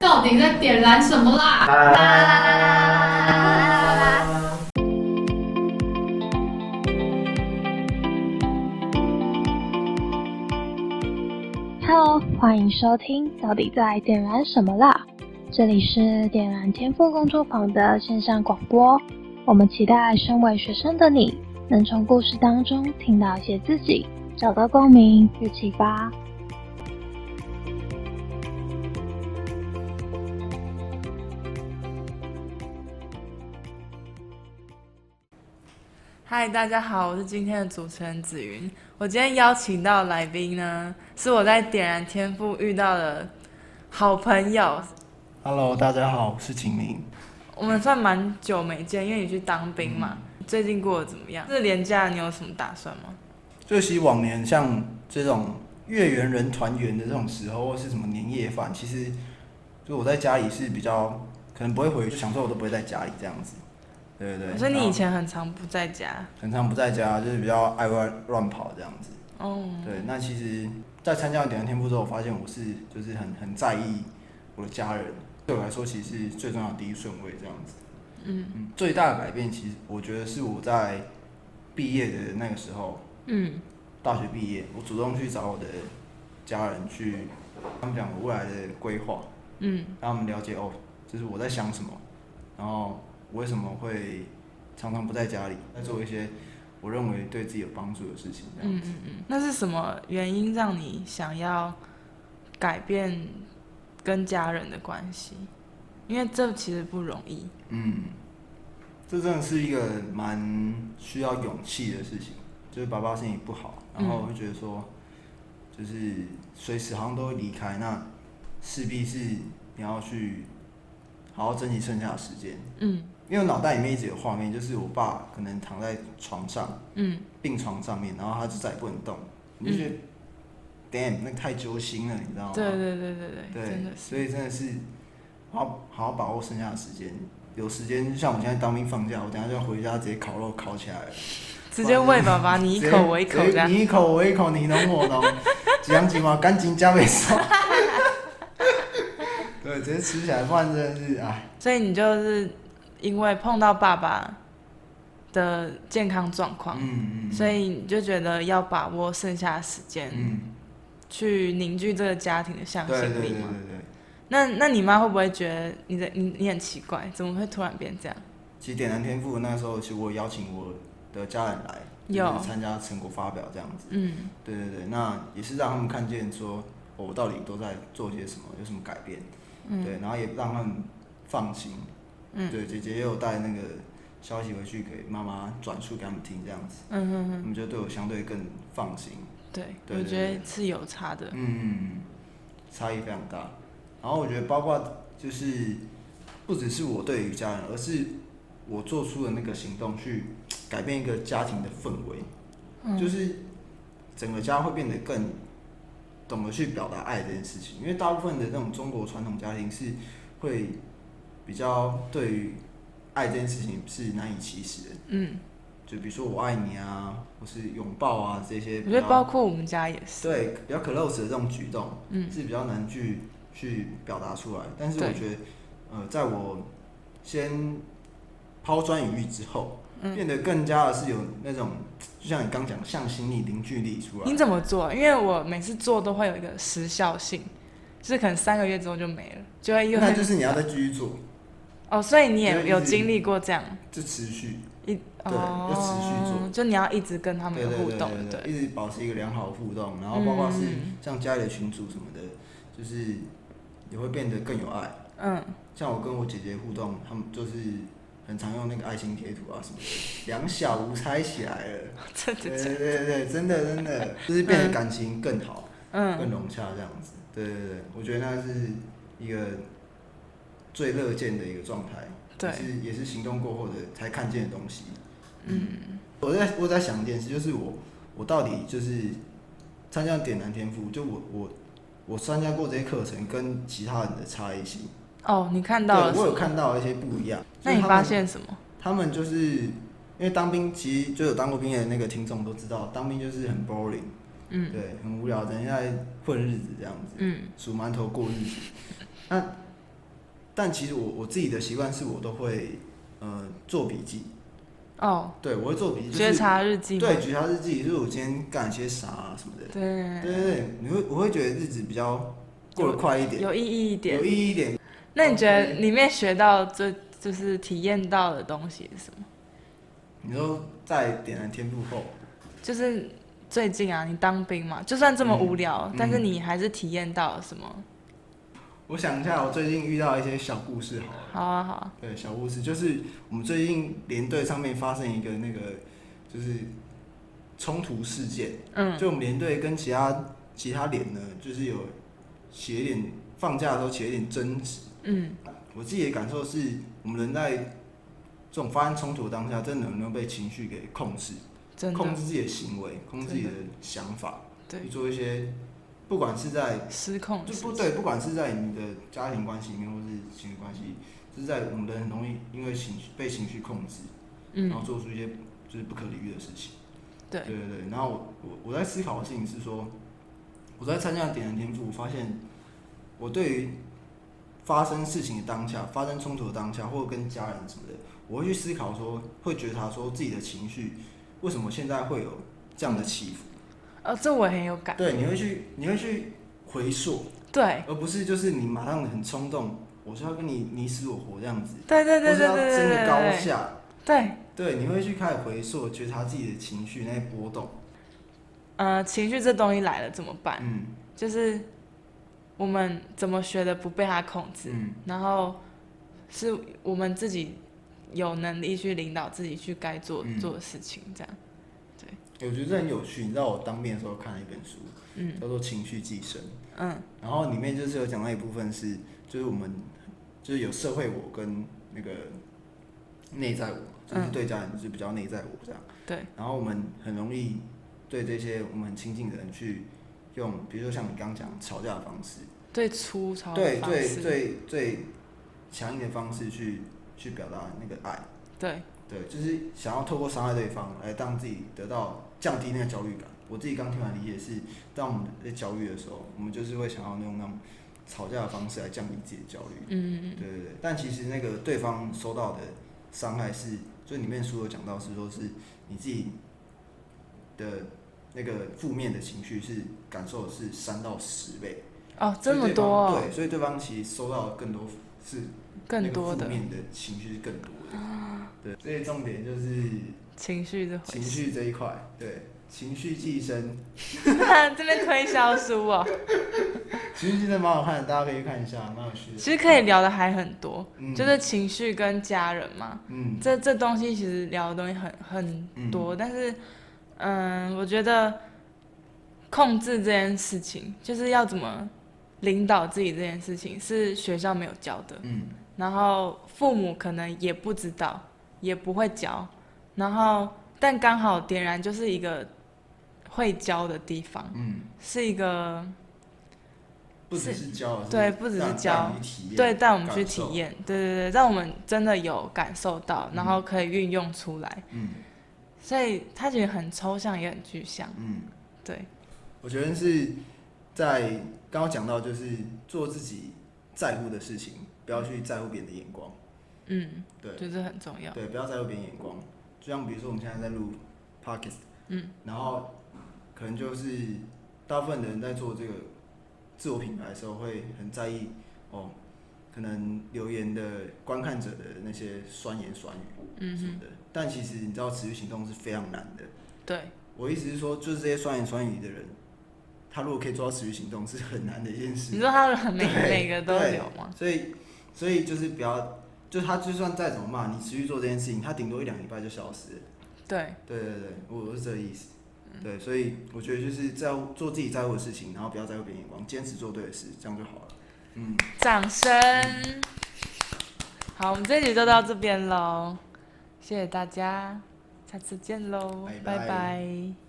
到底在点燃什么啦？啦啦啦啦啦啦啦！Hello，欢迎收听《到底在点燃什么啦》？这里是点燃天赋工作坊的线上广播。我们期待身为学生的你，能从故事当中听到一些自己，找到共鸣与启发。嗨，大家好，我是今天的主持人紫云。我今天邀请到的来宾呢，是我在点燃天赋遇到的好朋友。Hello，大家好，我是秦明。我们算蛮久没见，因为你去当兵嘛。最近过得怎么样？这年假你有什么打算吗？就其实往年像这种月圆人团圆的这种时候，或是什么年夜饭，其实就我在家里是比较可能不会回去，想说我都不会在家里这样子。对对对。所以你以前很常不在家。很常不在家，就是比较爱乱乱跑这样子。哦。对，那其实，在参加点燃天赋之后，我发现我是就是很很在意我的家人，对我来说其实是最重要的第一顺位这样子。嗯嗯，最大的改变其实我觉得是我在毕业的那个时候，嗯大学毕业，我主动去找我的家人去，他们讲我未来的规划，嗯让他们了解哦，就是我在想什么，然后我为什么会常常不在家里，在做一些我认为对自己有帮助的事情，这样子。嗯嗯嗯。那是什么原因让你想要改变跟家人的关系？因为这其实不容易。嗯，这真的是一个蛮需要勇气的事情。就是爸爸身体不好，然后我会觉得说，就是随时好像都会离开，那势必是你要去好好珍惜剩下的时间。嗯因为我脑袋里面一直有画面，就是我爸可能躺在床上，嗯病床上面，然后他就再也不能动，你就觉得、damn，那个太揪心了，你知道吗？对对对对对，对所以真的是好好好好把握剩下的时间。有时间，像我现在当兵放假，我等下就要回家直接烤肉烤起来了。直接喂爸爸，你一口我一口这样。你一口我一口，你侬我侬，几样几毛，赶紧加倍送。对，直接吃起来，不然真的是哎，所以你就是因为碰到爸爸的健康状况，嗯嗯，所以你就觉得要把握剩下的时间，嗯，去凝聚这个家庭的向对对对对心力嘛。对。那那你妈会不会觉得你的你你很奇怪，怎么会突然变这样？其实点燃天赋那时候，其实我邀请我的家人来，有就是参加成果发表这样子。嗯对对对，那也是让他们看见说，哦我到底都在做些什么，有什么改变。嗯对，然后也让他们放心。嗯对，姐姐也有带那个消息回去给妈妈转述给他们听，这样子，嗯嗯嗯，他们就对我相对更放心。对，对对我觉得是有差的。嗯，差异非常大。然后我觉得包括就是不只是我对于家人，而是我做出的那个行动去改变一个家庭的氛围，嗯就是整个家会变得更懂得去表达爱这件事情。因为大部分的那种中国传统家庭是会比较对于爱这件事情是难以启齿的，嗯，就比如说我爱你啊，或是拥抱啊这些我觉得。包括我们家也是。对，比较 close 的这种举动，嗯是比较难去去表达出来。但是我对觉得，呃，在我先抛砖引玉之后，嗯变得更加的是有那种，就像你刚讲，向心力、凝聚力出来。你怎么做？因为我每次做都会有一个时效性，就是可能三个月之后就没了，就会又那就是你要再继续做，哦，所以你也有经历过这样就持续，一对哦，要持续做就你要一直跟他们互动，对对，一直保持一个良好的互动，然后包括是嗯像家里的群主什么的，就是也会变得更有爱。嗯，像我跟我姐姐互动，他们就是很常用那个爱心贴图啊什么的，两小无猜起来了。真的对？对对对，真的真的，就是变得感情更好、嗯更嗯融洽这样子。对对对，我觉得那是一个最乐见的一个状态，对也是也是行动过后的才看见的东西。嗯我在我在想一件事，就是我我到底就是参加点燃天赋，就我我我参加过这些课程跟其他人的差异性。哦，你看到了对，我有？看到一些不一样。那你发现什么？他们就是因为当兵，其实就有当过兵的那个听众都知道，当兵就是很 boring，嗯对，很无聊，等一下混日子这样子，嗯数馒头过日子。那但其实我我自己的习惯是我都会呃做笔记，哦，对我会做笔记，就是觉察日记？对觉察日记，就是我今天干了些啥啊什么的。对对对对，你会我会觉得日子比较过得快一点，有意义一点有。意义一点。那你觉得里面学到最就是体验到的东西是什么？你说在点燃天赋后，就是最近啊，你当兵嘛，就算这么无聊，嗯但是你还是体验到了什么？我想一下，我最近遇到一些小故事好了。好啊，好啊，对，小故事就是我们最近连队上面发生一个那个就是冲突事件，嗯。就我们连队跟其他其他连呢，就是有起了一点放假的时候起了一点争执。嗯。我自己的感受是，我们人在这种发生冲突当下，真的能不能被情绪给控制，控制自己的行为，控制自己的想法，对去做一些，不管是在失控就不对，不管是在你的家庭关系里面，或是情侣关系，就是在我们人很容易因为情绪被情绪控制，然后嗯做出一些就是不可理喻的事情。对对对对。然后我我我在思考的事情是说，我在参加点燃天赋，我发现我对于发生事情的当下，发生冲突的当下，或者跟家人什么的，我会去思考说，会觉察说自己的情绪为什么现在会有这样的起伏。哦，这我也很有感。对，你会去你会去回溯。对而不是就是你马上很冲动，我是要跟你你死我活这样子，对对对或是要对对对争个高下，对，对，你会去开始回溯，觉察自己的情绪那些波动，呃，情绪这东西来了怎么办？嗯就是我们怎么学的不被它控制，嗯然后是我们自己有能力去领导自己去该做嗯做的事情，这样。我觉得这很有趣。你知道我当面的时候看了一本书，嗯叫做《情绪寄生》，嗯然后里面就是有讲到一部分是，就是我们就是有社会我跟那个内在我，就是嗯对家人就是比较内在我这样。对。然后我们很容易对这些我们很亲近的人去用，比如说像你刚刚讲吵架的方式，最粗糙的对最方式，最最强硬的方式去去表达那个爱，对对，就是想要透过伤害对方来让自己得到降低那个焦虑感。我自己刚听完理解是，当我们在焦虑的时候，我们就是会想要用那种吵架的方式来降低自己的焦虑。嗯嗯对对对，但其实那个对方收到的伤害是，就里面书有讲到是说是你自己的那个负面的情绪是感受的是三到十倍，哦，这么多哦，对，所以对方其实收到的更多是更多的。负面的情绪是更多的。对，所以重点就是情绪这回情事。绪这一块，对，情绪寄生，这边推销书哦，情绪寄生蛮好看的，大家可以看一下，蛮有趣的。其实可以聊的还很多，嗯。就是情绪跟家人嘛，嗯。这这东西其实聊的东西很很多，但是嗯，我觉得控制这件事情，就是要怎么领导自己这件事情，是学校没有教的，嗯然后父母可能也不知道，也不会教，然后但刚好点燃就是一个会教的地方，嗯，是一个不只是教，是对不只是教对带我们去体，验，对对对，让我们真的有感受到，然后可以运用出来，嗯。所以它其实很抽象也很具象，嗯，对，我觉得是在刚刚讲到，就是做自己在乎的事情，不要去在乎别人的眼光，嗯，对就是很重要，对，不要在乎别人眼光。就像比如说我们现在在录 podcast，嗯，然后可能就是大部分的人在做这个自我品牌的时候，会很在意哦，可能留言的观看者的那些酸言酸语嗯，什么的。但其实你知道，持续行动是非常难的。对，我意思是说，就是这些酸言酸语的人，他如果可以做到持续行动，是很难的一件事。你说他们每对每个都有吗？所以，所以就是不要，就他就算再怎么骂，你持续做这件事情，他顶多一两礼拜就消失了。对，对对对，我我是这个意思。对，所以我觉得就是在做自己在乎的事情，然后不要在乎别人眼光，坚持做对的事，这样就好了。嗯，掌声。好，我们这集就到这边喽，谢谢大家，下次见喽，拜拜拜拜